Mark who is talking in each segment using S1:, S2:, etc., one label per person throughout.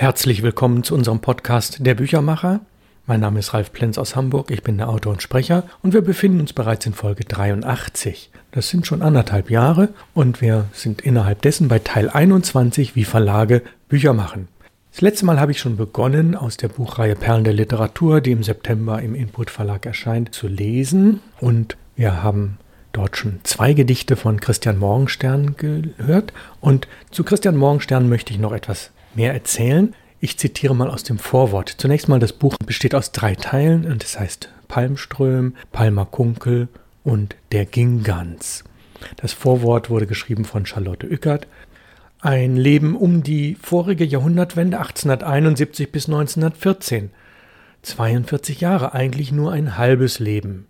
S1: Herzlich willkommen zu unserem Podcast Der Büchermacher. Mein Name ist Ralf Plenz aus Hamburg, ich bin der Autor und Sprecher und wir befinden uns bereits in Folge 83. Das sind schon anderthalb Jahre und wir sind innerhalb dessen bei Teil 21, wie Verlage Bücher machen. Das letzte Mal habe ich schon begonnen, aus der Buchreihe Perlen der Literatur, die im September im Input Verlag erscheint, zu lesen und wir haben dort schon zwei Gedichte von Christian Morgenstern gehört und zu Christian Morgenstern möchte ich noch etwas mehr erzählen. Ich zitiere mal aus dem Vorwort. Zunächst mal, das Buch besteht aus drei Teilen und es heißt Palmström, Palmer Kunkel und Der Gingans. Das Vorwort wurde geschrieben von Charlotte Ückert. Ein Leben um die vorige Jahrhundertwende 1871 bis 1914. 42 Jahre, eigentlich nur ein halbes Leben.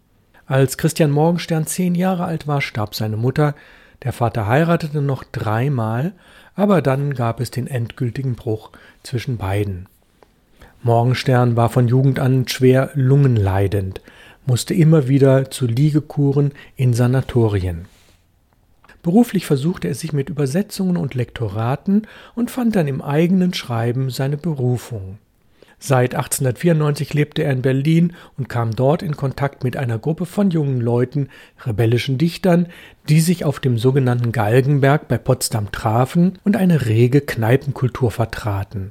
S1: Als Christian Morgenstern zehn Jahre alt war, starb seine Mutter. Der Vater heiratete noch dreimal, aber dann gab es den endgültigen Bruch zwischen beiden. Morgenstern war von Jugend an schwer lungenleidend, musste immer wieder zu Liegekuren in Sanatorien. Beruflich versuchte er sich mit Übersetzungen und Lektoraten und fand dann im eigenen Schreiben seine Berufung. Seit 1894 lebte er in Berlin und kam dort in Kontakt mit einer Gruppe von jungen Leuten, rebellischen Dichtern, die sich auf dem sogenannten Galgenberg bei Potsdam trafen und eine rege Kneipenkultur vertraten.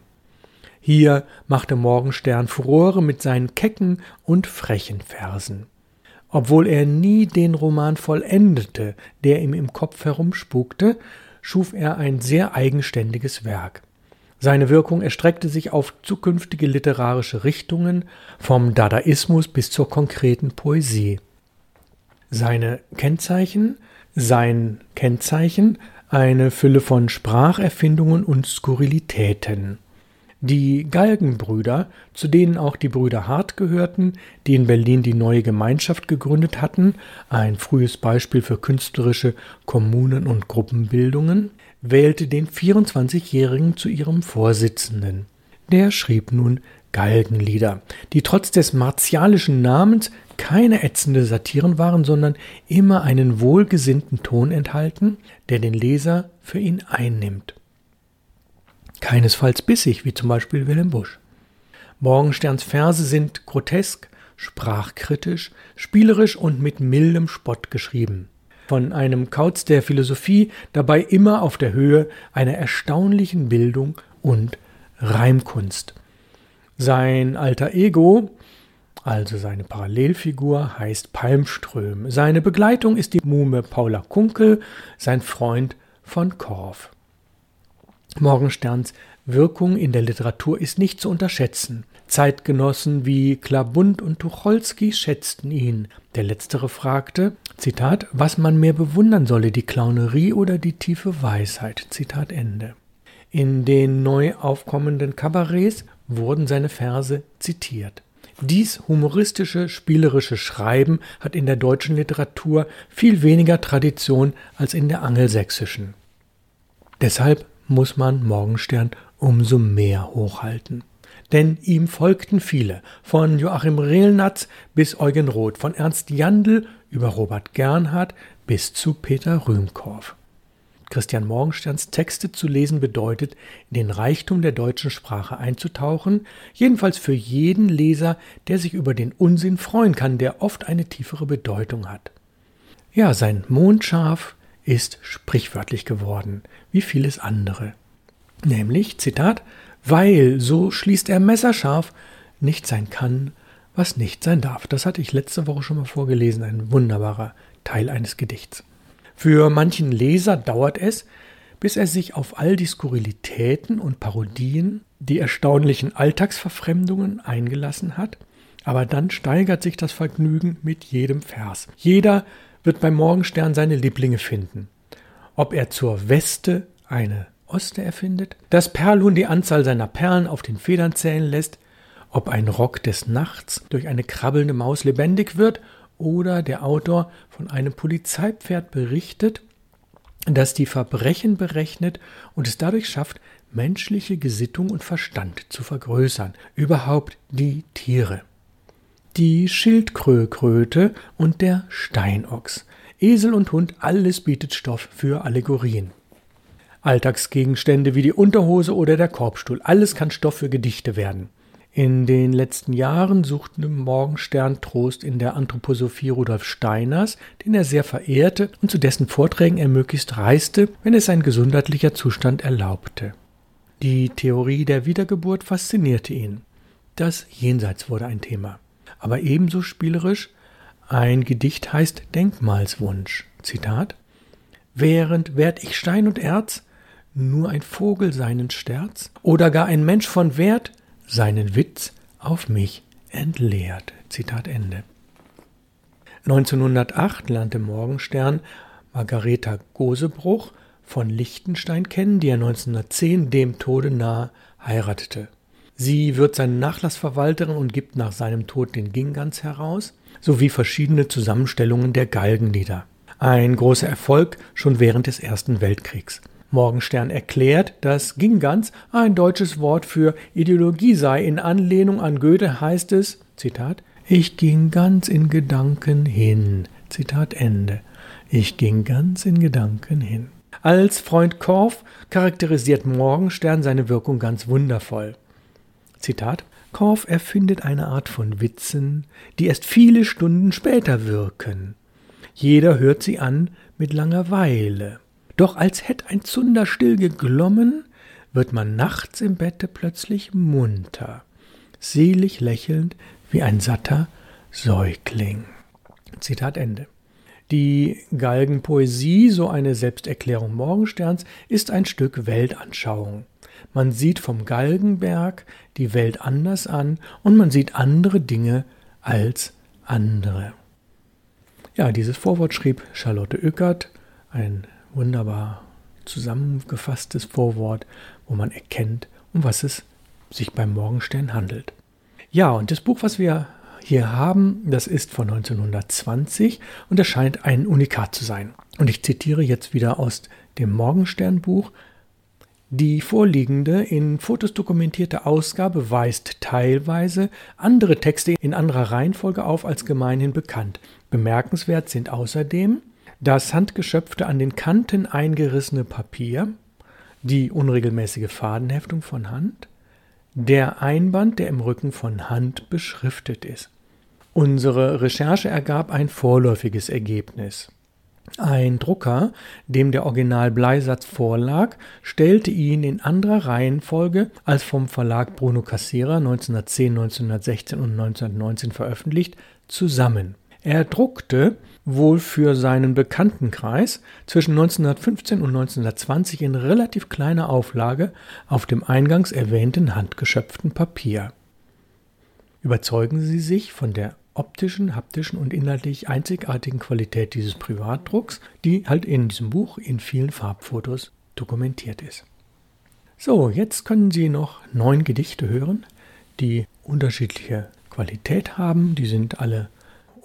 S1: Hier machte Morgenstern Furore mit seinen kecken und frechen Versen. Obwohl er nie den Roman vollendete, der ihm im Kopf herumspukte, schuf er ein sehr eigenständiges Werk. Seine Wirkung erstreckte sich auf zukünftige literarische Richtungen, vom Dadaismus bis zur konkreten Poesie. Seine Kennzeichen, sein Kennzeichen, eine Fülle von Spracherfindungen und Skurrilitäten. Die Galgenbrüder, zu denen auch die Brüder Hart gehörten, die in Berlin die neue Gemeinschaft gegründet hatten, ein frühes Beispiel für künstlerische Kommunen- und Gruppenbildungen, wählte den 24-Jährigen zu ihrem Vorsitzenden. Der schrieb nun Galgenlieder, die trotz des martialischen Namens keine ätzende Satiren waren, sondern immer einen wohlgesinnten Ton enthalten, der den Leser für ihn einnimmt. Keinesfalls bissig, wie zum Beispiel Wilhelm Busch. Morgensterns Verse sind grotesk, sprachkritisch, spielerisch und mit mildem Spott geschrieben von einem Kauz der Philosophie, dabei immer auf der Höhe einer erstaunlichen Bildung und Reimkunst. Sein alter Ego, also seine Parallelfigur, heißt Palmström. Seine Begleitung ist die Muhme Paula Kunkel, sein Freund von Korff. Morgensterns Wirkung in der Literatur ist nicht zu unterschätzen. Zeitgenossen wie Klabund und Tucholsky schätzten ihn. Der letztere fragte, Zitat, was man mehr bewundern solle, die Clownerie oder die tiefe Weisheit. Zitat Ende. In den neu aufkommenden Kabarets wurden seine Verse zitiert. Dies humoristische, spielerische Schreiben hat in der deutschen Literatur viel weniger Tradition als in der angelsächsischen. Deshalb muss man Morgenstern umso mehr hochhalten denn ihm folgten viele, von Joachim Rehlnatz bis Eugen Roth, von Ernst Jandl über Robert Gernhardt bis zu Peter Rühmkorff. Christian Morgensterns Texte zu lesen bedeutet, in den Reichtum der deutschen Sprache einzutauchen, jedenfalls für jeden Leser, der sich über den Unsinn freuen kann, der oft eine tiefere Bedeutung hat. Ja, sein Mondschaf ist sprichwörtlich geworden, wie vieles andere. Nämlich, Zitat, weil, so schließt er messerscharf, nicht sein kann, was nicht sein darf. Das hatte ich letzte Woche schon mal vorgelesen, ein wunderbarer Teil eines Gedichts. Für manchen Leser dauert es, bis er sich auf all die Skurrilitäten und Parodien, die erstaunlichen Alltagsverfremdungen eingelassen hat, aber dann steigert sich das Vergnügen mit jedem Vers. Jeder wird beim Morgenstern seine Lieblinge finden. Ob er zur Weste eine Oste erfindet, dass Perlhuhn die Anzahl seiner Perlen auf den Federn zählen lässt, ob ein Rock des Nachts durch eine krabbelnde Maus lebendig wird oder der Autor von einem Polizeipferd berichtet, das die Verbrechen berechnet und es dadurch schafft, menschliche Gesittung und Verstand zu vergrößern, überhaupt die Tiere. Die Schildkrökröte und der Steinochs, Esel und Hund, alles bietet Stoff für Allegorien. Alltagsgegenstände wie die Unterhose oder der Korbstuhl, alles kann Stoff für Gedichte werden. In den letzten Jahren suchte Morgenstern Trost in der Anthroposophie Rudolf Steiners, den er sehr verehrte und zu dessen Vorträgen er möglichst reiste, wenn es sein gesundheitlicher Zustand erlaubte. Die Theorie der Wiedergeburt faszinierte ihn. Das Jenseits wurde ein Thema. Aber ebenso spielerisch ein Gedicht heißt Denkmalswunsch. Zitat Während werd ich Stein und Erz, nur ein Vogel seinen Sterz, oder gar ein Mensch von Wert, seinen Witz auf mich entleert. Zitat Ende. 1908 lernte Morgenstern Margareta Gosebruch von Liechtenstein kennen, die er 1910 dem Tode nahe heiratete. Sie wird seine Nachlassverwalterin und gibt nach seinem Tod den Gingans heraus, sowie verschiedene Zusammenstellungen der Galgenlieder. Ein großer Erfolg schon während des Ersten Weltkriegs. Morgenstern erklärt, dass Gingans ein deutsches Wort für Ideologie sei. In Anlehnung an Goethe heißt es, Zitat, ich ging ganz in Gedanken hin. Zitat Ende. Ich ging ganz in Gedanken hin. Als Freund Korff charakterisiert Morgenstern seine Wirkung ganz wundervoll. Zitat Korff erfindet eine Art von Witzen, die erst viele Stunden später wirken. Jeder hört sie an mit Langeweile. Doch als hätt ein Zunder still geglommen, wird man nachts im Bette plötzlich munter, selig lächelnd wie ein satter Säugling. Zitat Ende. Die Galgenpoesie, so eine Selbsterklärung Morgensterns, ist ein Stück Weltanschauung. Man sieht vom Galgenberg die Welt anders an und man sieht andere Dinge als andere. Ja, dieses Vorwort schrieb Charlotte Oeckert, ein wunderbar zusammengefasstes Vorwort, wo man erkennt, um was es sich beim Morgenstern handelt. Ja, und das Buch, was wir hier haben, das ist von 1920 und es scheint ein Unikat zu sein. Und ich zitiere jetzt wieder aus dem Morgensternbuch. Die vorliegende in Fotos dokumentierte Ausgabe weist teilweise andere Texte in anderer Reihenfolge auf als gemeinhin bekannt. Bemerkenswert sind außerdem das handgeschöpfte an den Kanten eingerissene Papier, die unregelmäßige Fadenheftung von Hand, der Einband, der im Rücken von Hand beschriftet ist. Unsere Recherche ergab ein vorläufiges Ergebnis. Ein Drucker, dem der Original-Bleisatz vorlag, stellte ihn in anderer Reihenfolge als vom Verlag Bruno Cassera 1910, 1916 und 1919 veröffentlicht, zusammen. Er druckte wohl für seinen Bekanntenkreis zwischen 1915 und 1920 in relativ kleiner Auflage auf dem eingangs erwähnten handgeschöpften Papier. Überzeugen Sie sich von der optischen, haptischen und inhaltlich einzigartigen Qualität dieses Privatdrucks, die halt in diesem Buch in vielen Farbfotos dokumentiert ist. So, jetzt können Sie noch neun Gedichte hören, die unterschiedliche Qualität haben. Die sind alle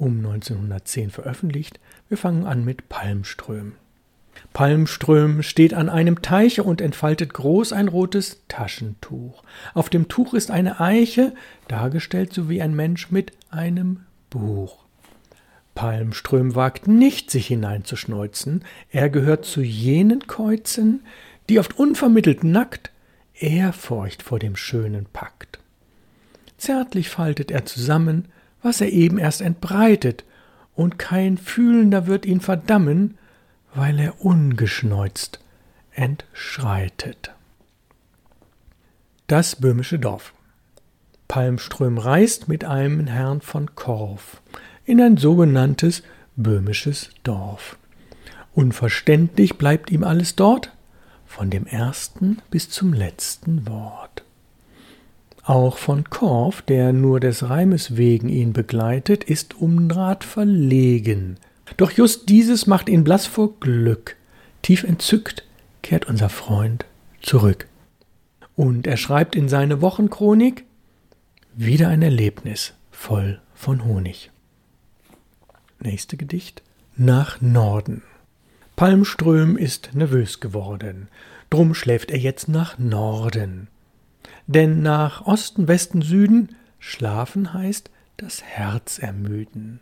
S1: um 1910 veröffentlicht. Wir fangen an mit Palmström. Palmström steht an einem Teiche und entfaltet groß ein rotes Taschentuch. Auf dem Tuch ist eine Eiche, dargestellt so wie ein Mensch mit einem Buch. Palmström wagt nicht, sich hineinzuschneuzen. Er gehört zu jenen Käuzen, die oft unvermittelt nackt Ehrfurcht vor dem Schönen packt. Zärtlich faltet er zusammen, was er eben erst entbreitet, und kein Fühlender wird ihn verdammen, weil er ungeschneuzt entschreitet. Das böhmische Dorf. Palmström reist mit einem Herrn von Korf in ein sogenanntes böhmisches Dorf. Unverständlich bleibt ihm alles dort, von dem ersten bis zum letzten Wort. Auch von Korff, der nur des Reimes wegen ihn begleitet, ist Umdraht verlegen. Doch just dieses macht ihn blass vor Glück. Tief entzückt kehrt unser Freund zurück. Und er schreibt in seine Wochenchronik wieder ein Erlebnis voll von Honig. Nächste Gedicht. Nach Norden. Palmström ist nervös geworden, drum schläft er jetzt nach Norden. Denn nach Osten, Westen, Süden schlafen heißt das Herz ermüden.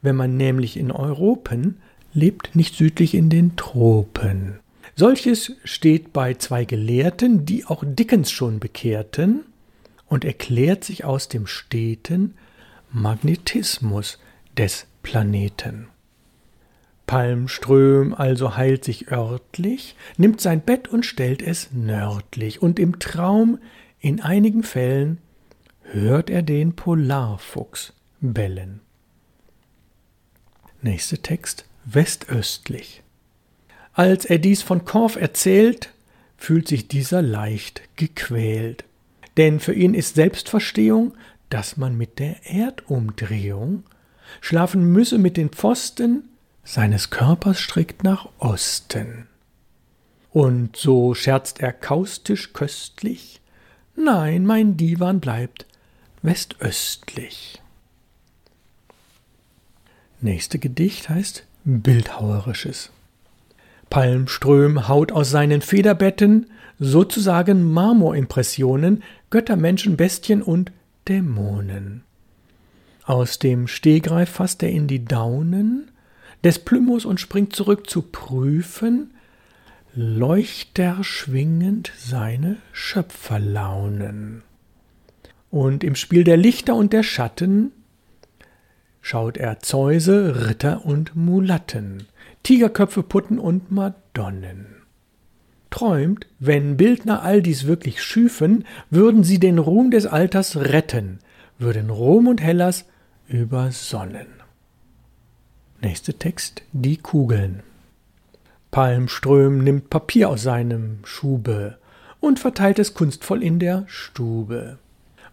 S1: Wenn man nämlich in Europen lebt, nicht südlich in den Tropen. Solches steht bei zwei Gelehrten, die auch Dickens schon bekehrten, und erklärt sich aus dem steten Magnetismus des Planeten. Palmström also heilt sich örtlich, nimmt sein Bett und stellt es nördlich, und im Traum in einigen Fällen hört er den Polarfuchs bellen. Nächster Text westöstlich. Als er dies von Korf erzählt, fühlt sich dieser leicht gequält. Denn für ihn ist Selbstverstehung, dass man mit der Erdumdrehung schlafen müsse mit den Pfosten seines Körpers strikt nach Osten. Und so scherzt er kaustisch köstlich, Nein, mein Divan bleibt westöstlich. Nächste Gedicht heißt Bildhauerisches. Palmström haut aus seinen Federbetten sozusagen Marmorimpressionen, Göttermenschen, Bestien und Dämonen. Aus dem Stehgreif fasst er in die Daunen des Plymos und springt zurück zu prüfen, leuchterschwingend seine Schöpferlaunen. Und im Spiel der Lichter und der Schatten schaut er Zeuse, Ritter und Mulatten, Tigerköpfe, Putten und Madonnen. Träumt, wenn Bildner all dies wirklich schüfen, würden sie den Ruhm des Alters retten, würden Rom und Hellas übersonnen. Nächster Text, die Kugeln. Palmström nimmt Papier aus seinem Schube und verteilt es kunstvoll in der Stube.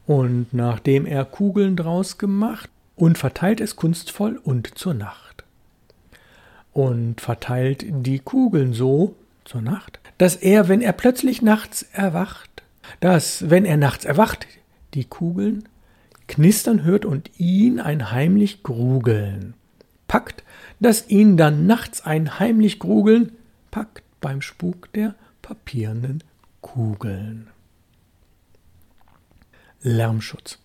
S1: Und nachdem er Kugeln draus gemacht, und verteilt es kunstvoll und zur Nacht. Und verteilt die Kugeln so zur Nacht, dass er, wenn er plötzlich nachts erwacht, dass, wenn er nachts erwacht, die Kugeln knistern hört und ihn ein heimlich Grugeln packt, dass ihn dann nachts ein heimlich Grugeln packt beim Spuk der papierenden Kugeln. Lärmschutz.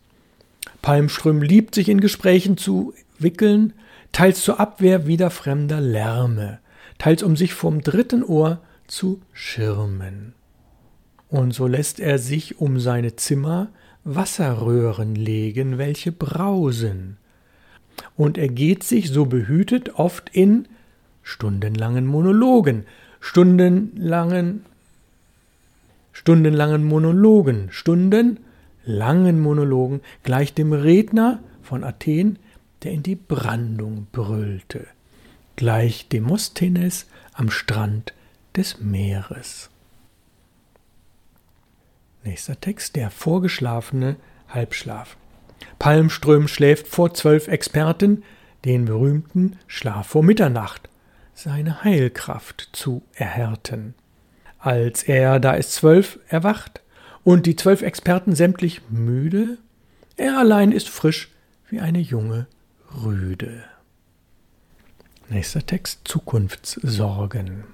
S1: Palmström liebt sich in Gesprächen zu wickeln, teils zur Abwehr wieder fremder Lärme, teils um sich vom dritten Ohr zu schirmen. Und so lässt er sich um seine Zimmer Wasserröhren legen, welche brausen, und er geht sich so behütet oft in stundenlangen Monologen, stundenlangen stundenlangen Monologen, stundenlangen Monologen, gleich dem Redner von Athen, der in die Brandung brüllte, gleich Demosthenes am Strand des Meeres. Nächster Text, der vorgeschlafene Halbschlaf. Palmström schläft vor zwölf Experten den berühmten Schlaf vor Mitternacht, seine Heilkraft zu erhärten. Als er, da es zwölf, erwacht und die zwölf Experten sämtlich müde, er allein ist frisch wie eine junge Rüde. Nächster Text Zukunftssorgen.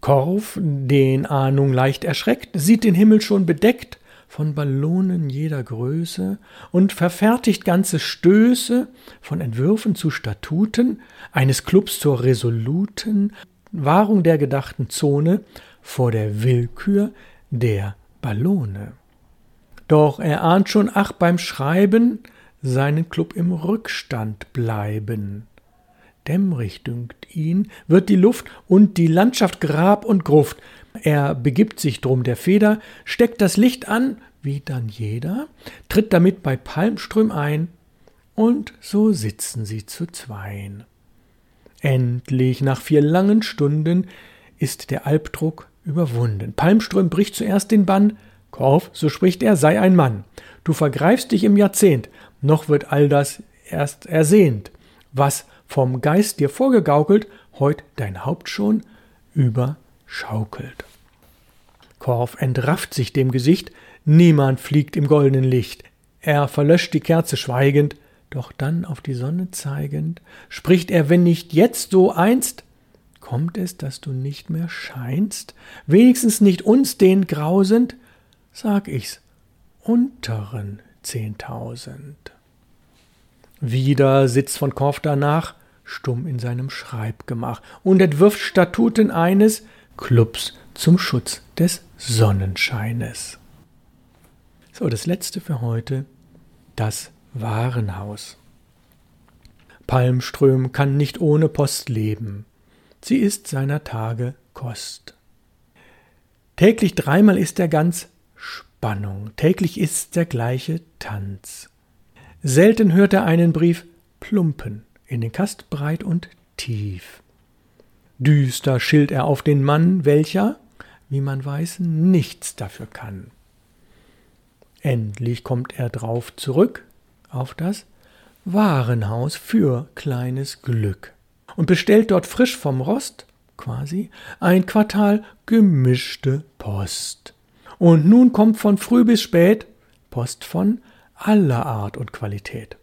S1: Korf, den Ahnung leicht erschreckt, sieht den Himmel schon bedeckt von Ballonen jeder Größe und verfertigt ganze Stöße von Entwürfen zu Statuten, eines Clubs zur resoluten Wahrung der gedachten Zone vor der Willkür der Ballone. Doch er ahnt schon, ach, beim Schreiben seinen Club im Rückstand bleiben. Dämmerig dünkt ihn, wird die Luft und die Landschaft Grab und Gruft, er begibt sich drum der Feder, steckt das Licht an, wie dann jeder, tritt damit bei Palmström ein, und so sitzen sie zu zweien. Endlich, nach vier langen Stunden, ist der Albdruck überwunden. Palmström bricht zuerst den Bann. Korf, so spricht er, sei ein Mann. Du vergreifst dich im Jahrzehnt, noch wird all das erst ersehnt. Was vom Geist dir vorgegaukelt, heut dein Haupt schon über schaukelt. Korf entrafft sich dem Gesicht, niemand fliegt im goldenen Licht. Er verlöscht die Kerze schweigend, doch dann auf die Sonne zeigend, spricht er, wenn nicht jetzt so einst, kommt es, dass du nicht mehr scheinst, wenigstens nicht uns den grausend, sag ich's, unteren zehntausend. Wieder sitzt von Korf danach, stumm in seinem Schreibgemach und entwirft Statuten eines Clubs zum Schutz des Sonnenscheines. So, das letzte für heute, das Warenhaus. Palmström kann nicht ohne Post leben. Sie ist seiner Tage Kost. Täglich dreimal ist er ganz Spannung, täglich ist der gleiche Tanz. Selten hört er einen Brief plumpen, in den Kast breit und tief. Düster schilt er auf den Mann, welcher, wie man weiß, nichts dafür kann. Endlich kommt er drauf zurück auf das Warenhaus für kleines Glück und bestellt dort frisch vom Rost quasi ein Quartal gemischte Post. Und nun kommt von früh bis spät Post von aller Art und Qualität.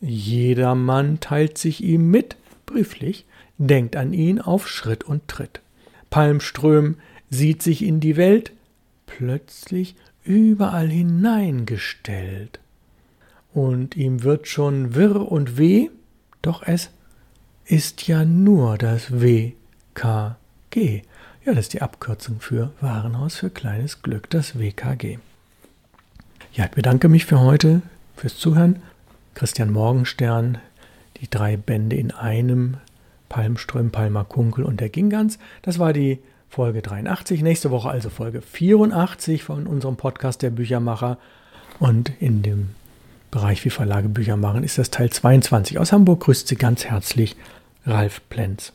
S1: Jedermann teilt sich ihm mit, brieflich, denkt an ihn auf Schritt und Tritt. Palmström sieht sich in die Welt plötzlich überall hineingestellt. Und ihm wird schon wirr und weh, doch es ist ja nur das WKG. Ja, das ist die Abkürzung für Warenhaus für kleines Glück, das WKG. Ja, ich bedanke mich für heute, fürs Zuhören. Christian Morgenstern, die drei Bände in einem, Palmström, Palmer Kunkel und der Gingans. Das war die Folge 83. Nächste Woche also Folge 84 von unserem Podcast Der Büchermacher. Und in dem Bereich wie Verlage Bücher machen ist das Teil 22. Aus Hamburg grüßt Sie ganz herzlich Ralf Plenz.